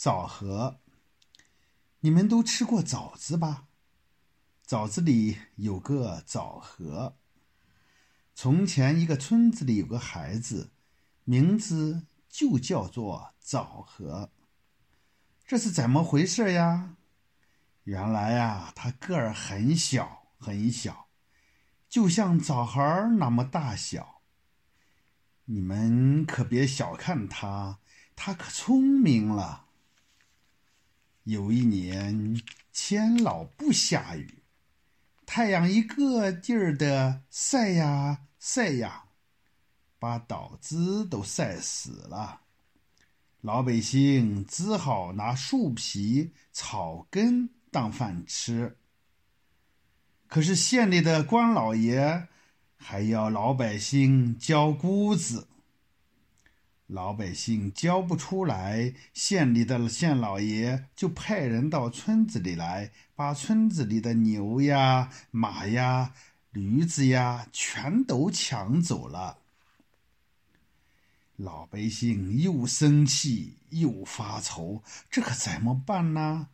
枣核。你们都吃过枣子吧？枣子里有个枣核。从前一个村子里有个孩子，名字就叫做枣核。这是怎么回事呀？原来呀，他个儿很小很小，就像枣核那么大小。你们可别小看他，他可聪明了。有一年，天老不下雨，太阳一个劲儿的晒呀晒呀，把稻子都晒死了。老百姓只好拿树皮、草根当饭吃。可是县里的官老爷还要老百姓交谷子。老百姓交不出来，县里的县老爷就派人到村子里来，把村子里的牛呀、马呀、驴子呀全都抢走了。老百姓又生气又发愁，这可怎么办呢？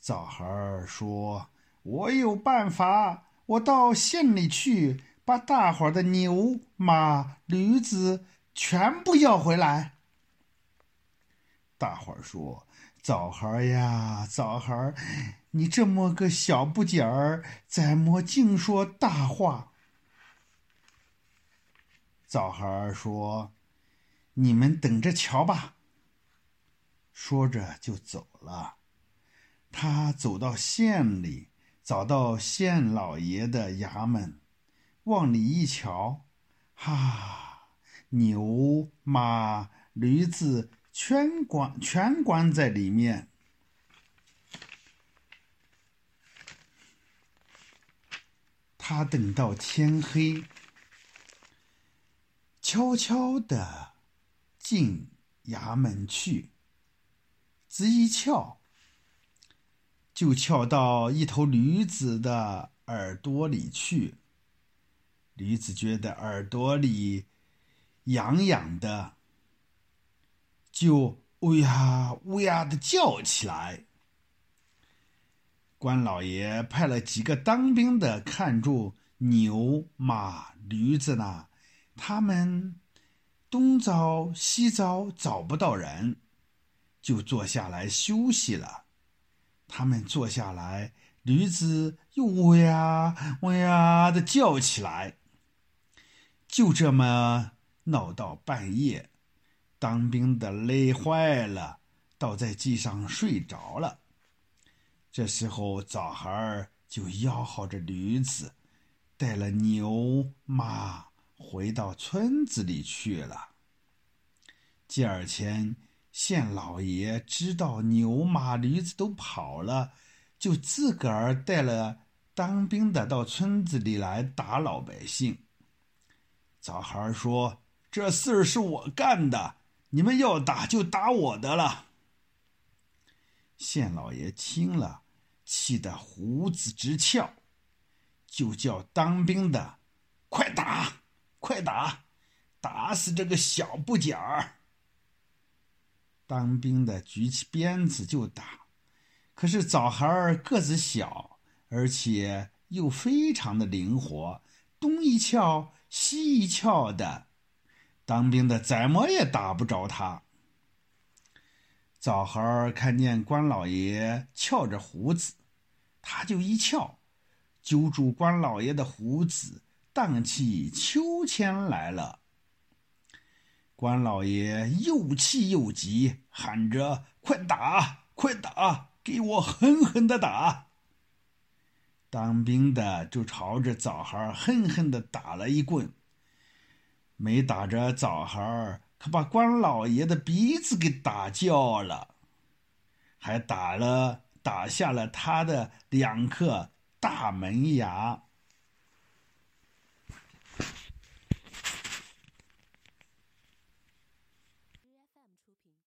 枣孩儿说：“我有办法，我到县里去，把大伙儿的牛、马、驴子。”全部要回来！大伙儿说：“枣儿呀，枣儿，你这么个小不点儿，怎么净说大话？”枣儿说：“你们等着瞧吧。”说着就走了。他走到县里，找到县老爷的衙门，往里一瞧，哈！牛、马、驴子全关全关在里面。他等到天黑，悄悄的进衙门去，只一翘，就翘到一头驴子的耳朵里去。驴子觉得耳朵里。痒痒的，就呜呀呜呀的叫起来。关老爷派了几个当兵的看住牛马驴子呢，他们东找西找找不到人，就坐下来休息了。他们坐下来，驴子又呜呀呜呀的叫起来，就这么。闹到半夜，当兵的累坏了，倒在地上睡着了。这时候，枣孩儿就吆喝着驴子，带了牛马回到村子里去了。第二天，县老爷知道牛马驴子都跑了，就自个儿带了当兵的到村子里来打老百姓。枣孩说。这事儿是我干的，你们要打就打我的了。县老爷听了，气得胡子直翘，就叫当兵的快打，快打，打死这个小不点儿。当兵的举起鞭子就打，可是枣孩儿个子小，而且又非常的灵活，东一翘西一翘的。当兵的怎么也打不着他。枣核儿看见关老爷翘着胡子，他就一翘，揪住关老爷的胡子，荡起秋千来了。关老爷又气又急，喊着：“快打，快打，给我狠狠的打！”当兵的就朝着枣核儿狠狠的打了一棍。没打着枣核儿，可把官老爷的鼻子给打叫了，还打了打下了他的两颗大门牙。